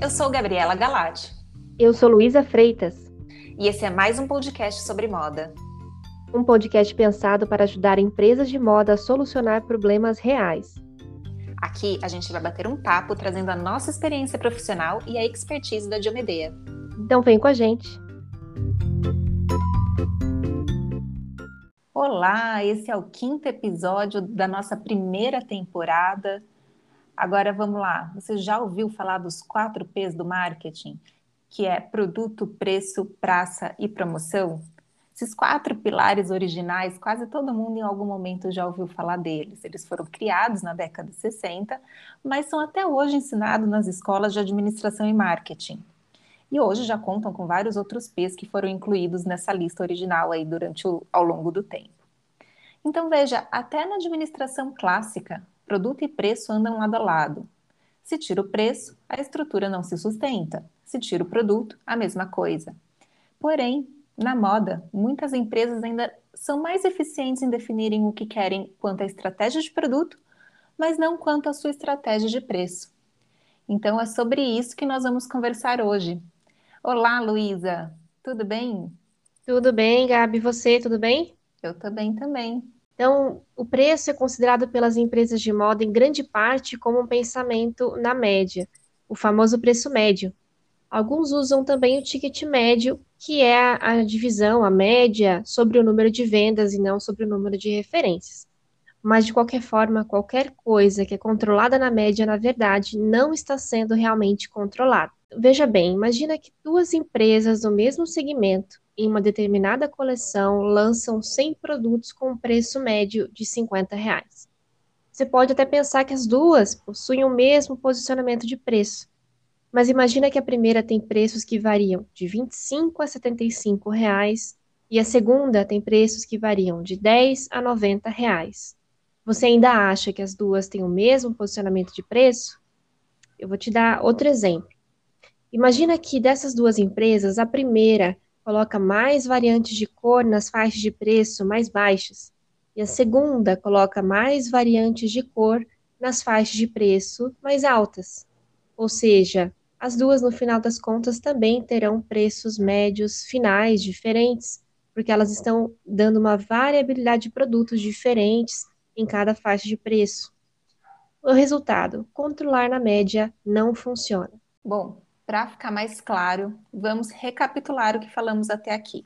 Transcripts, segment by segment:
Eu sou Gabriela Galati. Eu sou Luísa Freitas. E esse é mais um podcast sobre moda. Um podcast pensado para ajudar empresas de moda a solucionar problemas reais. Aqui a gente vai bater um papo trazendo a nossa experiência profissional e a expertise da Diomedea. Então vem com a gente. Olá, esse é o quinto episódio da nossa primeira temporada. Agora vamos lá. Você já ouviu falar dos quatro P's do marketing? Que é produto, preço, praça e promoção? Esses quatro pilares originais, quase todo mundo em algum momento já ouviu falar deles. Eles foram criados na década de 60, mas são até hoje ensinados nas escolas de administração e marketing. E hoje já contam com vários outros P's que foram incluídos nessa lista original aí durante o, ao longo do tempo. Então veja, até na administração clássica, produto e preço andam lado a lado. Se tira o preço, a estrutura não se sustenta. Se tira o produto, a mesma coisa. Porém, na moda, muitas empresas ainda são mais eficientes em definirem o que querem quanto à estratégia de produto, mas não quanto à sua estratégia de preço. Então é sobre isso que nós vamos conversar hoje. Olá, Luísa, tudo bem? Tudo bem, Gabi, você, tudo bem? Eu tô bem também. Então, o preço é considerado pelas empresas de moda em grande parte como um pensamento na média, o famoso preço médio. Alguns usam também o ticket médio, que é a, divisão, a média, sobre o número de vendas e não sobre o número de referências. Mas, de qualquer forma, qualquer coisa que é controlada na média, na verdade, não está sendo realmente controlada. Veja bem, imagina que duas empresas do mesmo segmento em uma determinada coleção lançam 100 produtos com preço médio de 50 reais. Você pode até pensar que as duas possuem o mesmo posicionamento de preço, mas imagina que a primeira tem preços que variam de 25 a 75 reais e a segunda tem preços que variam de 10 a 90 reais. Você ainda acha que as duas têm o mesmo posicionamento de preço? Eu vou te dar outro exemplo. Imagina que dessas duas empresas, a primeira coloca mais variantes de cor nas faixas de preço mais baixas, e a segunda coloca mais variantes de cor nas faixas de preço mais altas. Ou seja, as duas, no final das contas, também terão preços médios finais diferentes, porque elas estão dando uma variabilidade de produtos diferentes em cada faixa de preço. O resultado: controlar na média não funciona. Bom, para ficar mais claro, vamos recapitular o que falamos até aqui.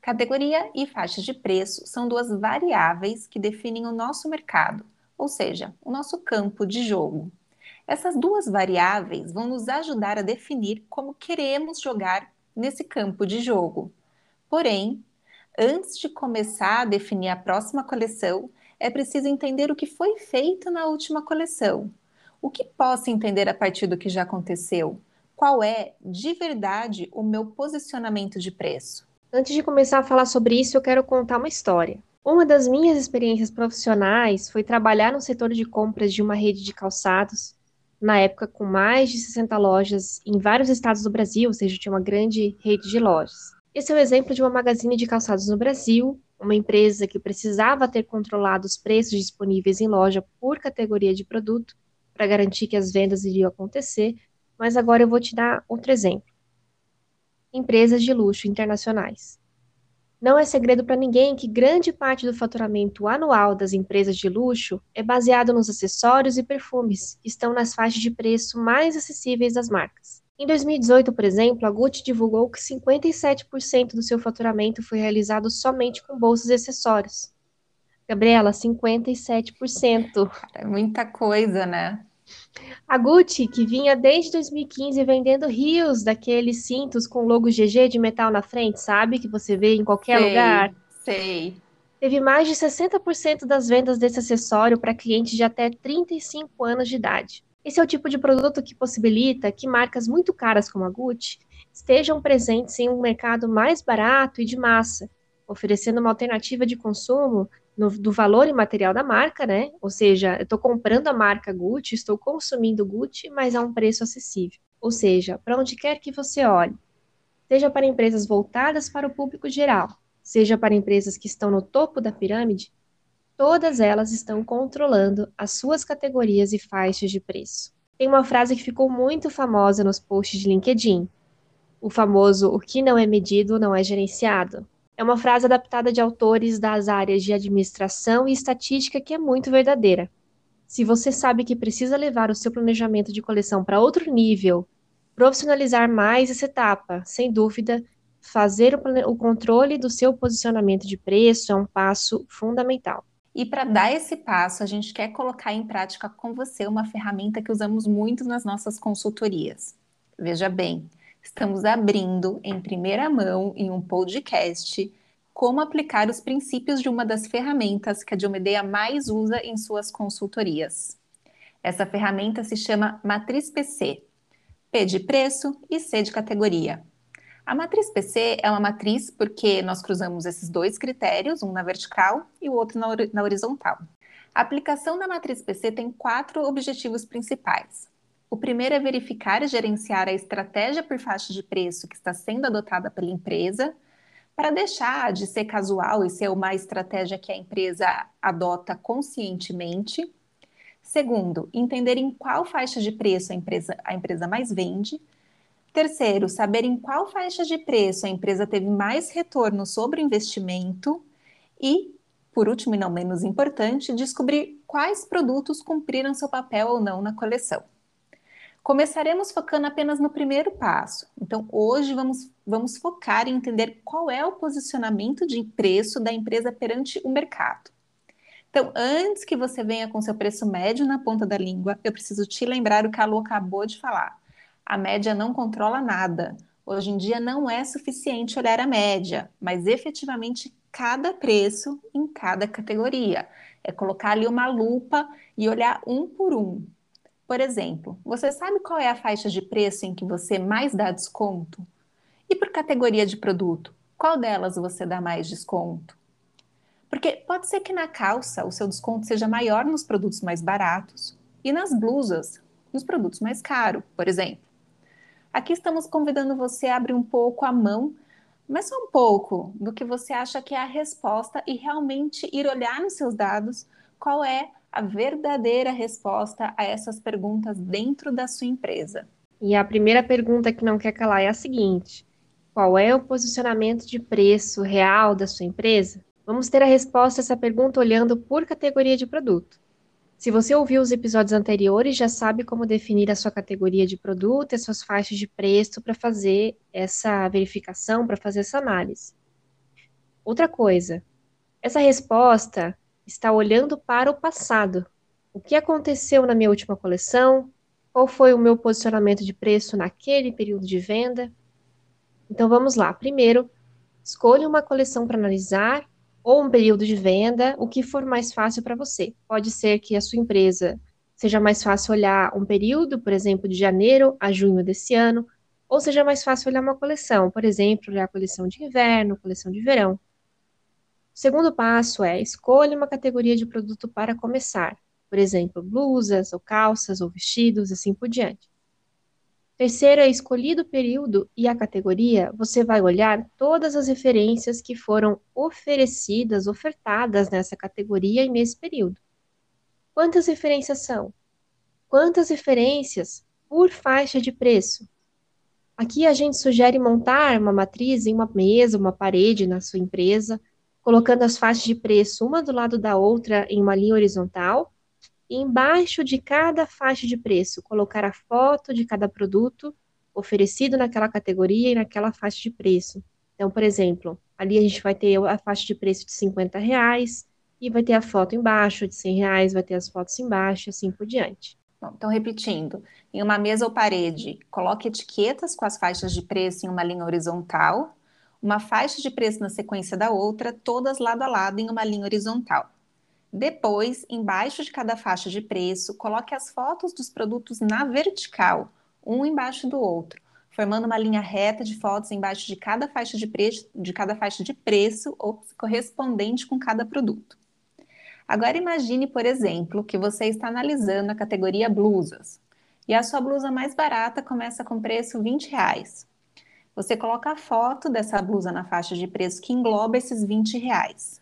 Categoria e faixa de preço são duas variáveis que definem o nosso mercado, ou seja, o nosso campo de jogo. Essas duas variáveis vão nos ajudar a definir como queremos jogar nesse campo de jogo. Porém, antes de começar a definir a próxima coleção, é preciso entender o que foi feito na última coleção. O que posso entender a partir do que já aconteceu? Qual é, de verdade, o meu posicionamento de preço. Antes de começar a falar sobre isso, eu quero contar uma história. Uma das minhas experiências profissionais foi trabalhar no setor de compras de uma rede de calçados, na época com mais de 60 lojas em vários estados do Brasil, ou seja, tinha uma grande rede de lojas. Esse é o exemplo de uma magazine de calçados no Brasil, uma empresa que precisava ter controlado os preços disponíveis em loja por categoria de produto para garantir que as vendas iriam acontecer, mas agora eu vou te dar outro exemplo. Empresas de luxo internacionais. Não é segredo para ninguém que grande parte do faturamento anual das empresas de luxo é baseado nos acessórios e perfumes, que estão nas faixas de preço mais acessíveis das marcas. Em 2018, por exemplo, a Gucci divulgou que 57% do seu faturamento foi realizado somente com bolsas e acessórios. Gabriela, 57%. É muita coisa, né? A Gucci, que vinha desde 2015 vendendo rios daqueles cintos com logo GG de metal na frente, sabe? Que você vê em qualquer sei, lugar. Sei. Teve mais de 60% das vendas desse acessório para clientes de até 35 anos de idade. Esse é o tipo de produto que possibilita que marcas muito caras como a Gucci estejam presentes em um mercado mais barato e de massa, oferecendo uma alternativa de consumo no, do valor imaterial da marca, né? Ou seja, eu estou comprando a marca Gucci, estou consumindo Gucci, mas a um preço acessível. Ou seja, para onde quer que você olhe, seja para empresas voltadas para o público geral, seja para empresas que estão no topo da pirâmide, todas elas estão controlando as suas categorias e faixas de preço. tem uma frase que ficou muito famosa nos posts de LinkedIn. O famoso o que não é medido não é gerenciado. É uma frase adaptada de autores das áreas de administração e estatística que é muito verdadeira. Se você sabe que precisa levar o seu planejamento de coleção para outro nível, profissionalizar mais essa etapa, sem dúvida, fazer o, o controle do seu posicionamento de preço é um passo fundamental. E para dar esse passo, a gente quer colocar em prática com você uma ferramenta que usamos muito nas nossas consultorias. Veja bem, estamos abrindo em primeira mão em um podcast como aplicar os princípios de uma das ferramentas que a Diomedeia mais usa em suas consultorias. Essa ferramenta se chama Matriz PC, P de preço e C de categoria. A matriz PC é uma matriz porque nós cruzamos esses dois critérios, um na vertical e o outro na, na horizontal. A aplicação da matriz PC tem quatro objetivos principais. O primeiro é verificar e gerenciar a estratégia por faixa de preço que está sendo adotada pela empresa, para deixar de ser casual e ser uma estratégia que a empresa adota conscientemente. Segundo, entender em qual faixa de preço a empresa, a empresa mais vende. Terceiro, saber em qual faixa de preço a empresa teve mais retorno sobre o investimento. E, por último e não menos importante, descobrir quais produtos cumpriram seu papel ou não na coleção. Começaremos focando apenas no primeiro passo. Então, hoje vamos, vamos focar em entender qual é o posicionamento de preço da empresa perante o mercado. Então, antes que você venha com seu preço médio na ponta da língua, eu preciso te lembrar o que a Lu acabou de falar. A média não controla nada. Hoje em dia não é suficiente olhar a média, mas efetivamente cada preço em cada categoria. É colocar ali uma lupa e olhar um por um. Por exemplo, você sabe qual é a faixa de preço em que você mais dá desconto? E por categoria de produto, qual delas você dá mais desconto? Porque pode ser que na calça o seu desconto seja maior nos produtos mais baratos e nas blusas, nos produtos mais caros, por exemplo. Aqui estamos convidando você a abrir um pouco a mão, mas só um pouco, do que você acha que é a resposta e realmente ir olhar nos seus dados qual é a verdadeira resposta a essas perguntas dentro da sua empresa. E a primeira pergunta que não quer calar é a seguinte: qual é o posicionamento de preço real da sua empresa? Vamos ter a resposta a essa pergunta olhando por categoria de produto. Se você ouviu os episódios anteriores, já sabe como definir a sua categoria de produto e as suas faixas de preço para fazer essa verificação, para fazer essa análise. Outra coisa, essa resposta está olhando para o passado. O que aconteceu na minha última coleção? Qual foi o meu posicionamento de preço naquele período de venda? Então vamos lá. Primeiro, escolha uma coleção para analisar ou um período de venda, o que for mais fácil para você. Pode ser que a sua empresa seja mais fácil olhar um período, por exemplo, de janeiro a junho desse ano, ou seja mais fácil olhar uma coleção, por exemplo, olhar a coleção de inverno, coleção de verão. O segundo passo é escolha uma categoria de produto para começar, por exemplo, blusas ou calças ou vestidos, assim por diante. Terceiro é escolhido o período e a categoria, você vai olhar todas as referências que foram oferecidas, ofertadas nessa categoria e nesse período. Quantas referências são? Quantas referências por faixa de preço? Aqui a gente sugere montar uma matriz em uma mesa, uma parede na sua empresa, colocando as faixas de preço uma do lado da outra em uma linha horizontal, e embaixo de cada faixa de preço colocar a foto de cada produto oferecido naquela categoria e naquela faixa de preço. Então, por exemplo, ali a gente vai ter a faixa de preço de 50 reais e vai ter a foto embaixo de 100 reais, vai ter as fotos embaixo, assim por diante. Bom, então, repetindo, em uma mesa ou parede, coloque etiquetas com as faixas de preço em uma linha horizontal, uma faixa de preço na sequência da outra, todas lado a lado em uma linha horizontal. Depois, embaixo de cada faixa de preço, coloque as fotos dos produtos na vertical, um embaixo do outro, formando uma linha reta de fotos embaixo de cada faixa de preço, de cada faixa de preço ou correspondente com cada produto. Agora imagine, por exemplo, que você está analisando a categoria blusas e a sua blusa mais barata começa com preço 20 reais. Você coloca a foto dessa blusa na faixa de preço que engloba esses 20 reais.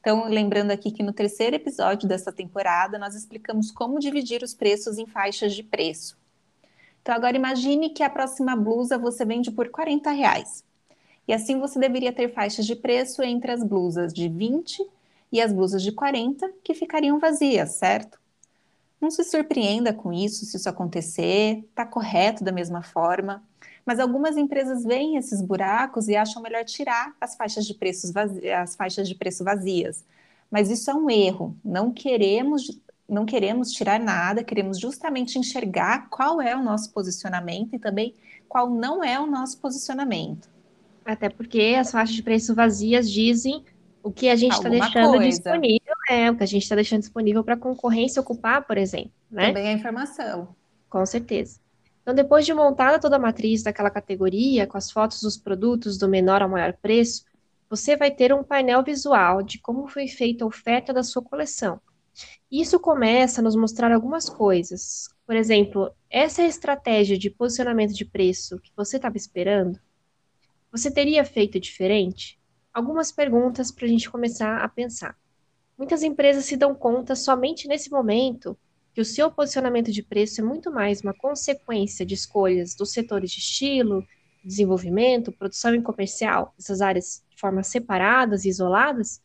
Então, lembrando aqui que no terceiro episódio dessa temporada, nós explicamos como dividir os preços em faixas de preço. Então, agora imagine que a próxima blusa você vende por 40 reais. E assim você deveria ter faixas de preço entre as blusas de 20 e as blusas de 40, que ficariam vazias, certo? Não se surpreenda com isso se isso acontecer, está correto da mesma forma, mas algumas empresas veem esses buracos e acham melhor tirar as faixas de, preços vazias, as faixas de preço vazias. Mas isso é um erro. Não queremos, não queremos tirar nada, queremos justamente enxergar qual é o nosso posicionamento e também qual não é o nosso posicionamento. Até porque as faixas de preço vazias dizem o que a gente está deixando coisa. disponível, é o que a gente está deixando disponível para a concorrência ocupar, por exemplo. Né? Também a informação. Com certeza. Então, depois de montada toda a matriz daquela categoria, com as fotos dos produtos do menor ao maior preço, você vai ter um painel visual de como foi feita a oferta da sua coleção. Isso começa a nos mostrar algumas coisas. Por exemplo, essa é a estratégia de posicionamento de preço que você estava esperando? Você teria feito diferente? Algumas perguntas para a gente começar a pensar. Muitas empresas se dão conta somente nesse momento que o seu posicionamento de preço é muito mais uma consequência de escolhas dos setores de estilo, desenvolvimento, produção e comercial, essas áreas de forma separadas e isoladas,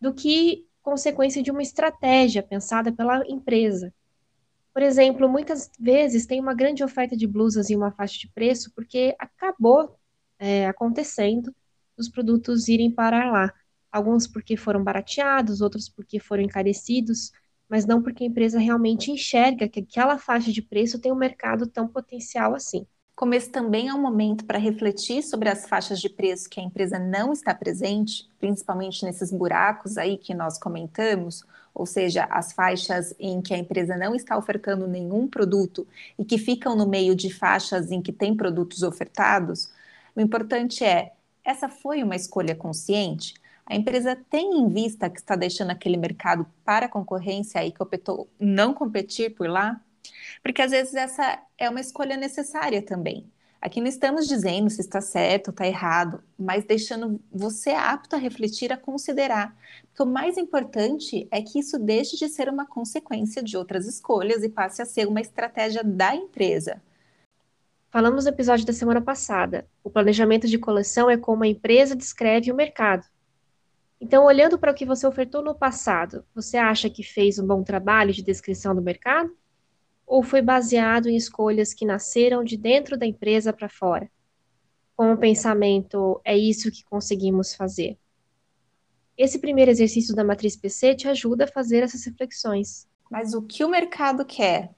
do que consequência de uma estratégia pensada pela empresa. Por exemplo, muitas vezes tem uma grande oferta de blusas em uma faixa de preço porque acabou é, acontecendo os produtos irem parar lá. Alguns porque foram barateados, outros porque foram encarecidos, mas não porque a empresa realmente enxerga que aquela faixa de preço tem um mercado tão potencial assim. Como esse também é um momento para refletir sobre as faixas de preço que a empresa não está presente, principalmente nesses buracos aí que nós comentamos, ou seja, as faixas em que a empresa não está ofertando nenhum produto e que ficam no meio de faixas em que tem produtos ofertados, o importante é: essa foi uma escolha consciente? A empresa tem em vista que está deixando aquele mercado para a concorrência e que optou não competir por lá? Porque às vezes essa é uma escolha necessária também. Aqui não estamos dizendo se está certo ou está errado, mas deixando você apto a refletir, a considerar. Porque o mais importante é que isso deixe de ser uma consequência de outras escolhas e passe a ser uma estratégia da empresa. Falamos no episódio da semana passada. O planejamento de coleção é como a empresa descreve o mercado. Então, olhando para o que você ofertou no passado, você acha que fez um bom trabalho de descrição do mercado? Ou foi baseado em escolhas que nasceram de dentro da empresa para fora? Com o pensamento, é isso que conseguimos fazer. Esse primeiro exercício da matriz PC te ajuda a fazer essas reflexões. Mas o que o mercado quer?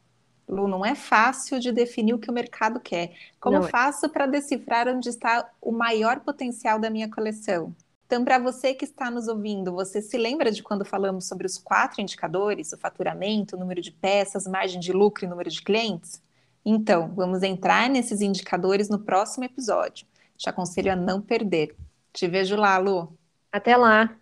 Lu, não é fácil de definir o que o mercado quer. Como não é. faço é. para decifrar onde está o maior potencial da minha coleção? Então, para você que está nos ouvindo, você se lembra de quando falamos sobre os quatro indicadores, o faturamento, o número de peças, margem de lucro e número de clientes? Então, vamos entrar nesses indicadores no próximo episódio. Te aconselho a não perder. Te vejo lá, Lu. Até lá!